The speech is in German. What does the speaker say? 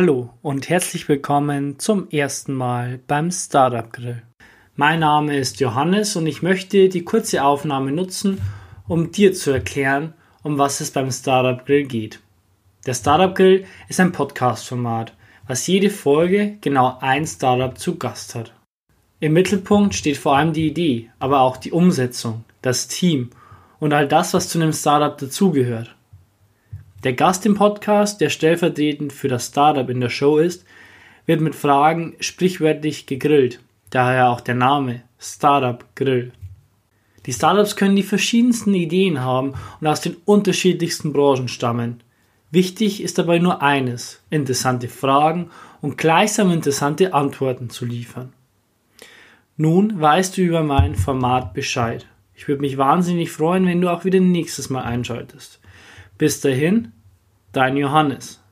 Hallo und herzlich willkommen zum ersten Mal beim Startup Grill. Mein Name ist Johannes und ich möchte die kurze Aufnahme nutzen, um dir zu erklären, um was es beim Startup Grill geht. Der Startup Grill ist ein Podcast-Format, was jede Folge genau ein Startup zu Gast hat. Im Mittelpunkt steht vor allem die Idee, aber auch die Umsetzung, das Team und all das, was zu einem Startup dazugehört. Der Gast im Podcast, der stellvertretend für das Startup in der Show ist, wird mit Fragen sprichwörtlich gegrillt, daher auch der Name Startup Grill. Die Startups können die verschiedensten Ideen haben und aus den unterschiedlichsten Branchen stammen. Wichtig ist dabei nur eines, interessante Fragen und gleichsam interessante Antworten zu liefern. Nun weißt du über mein Format Bescheid. Ich würde mich wahnsinnig freuen, wenn du auch wieder nächstes Mal einschaltest. Bis dahin, dein Johannes.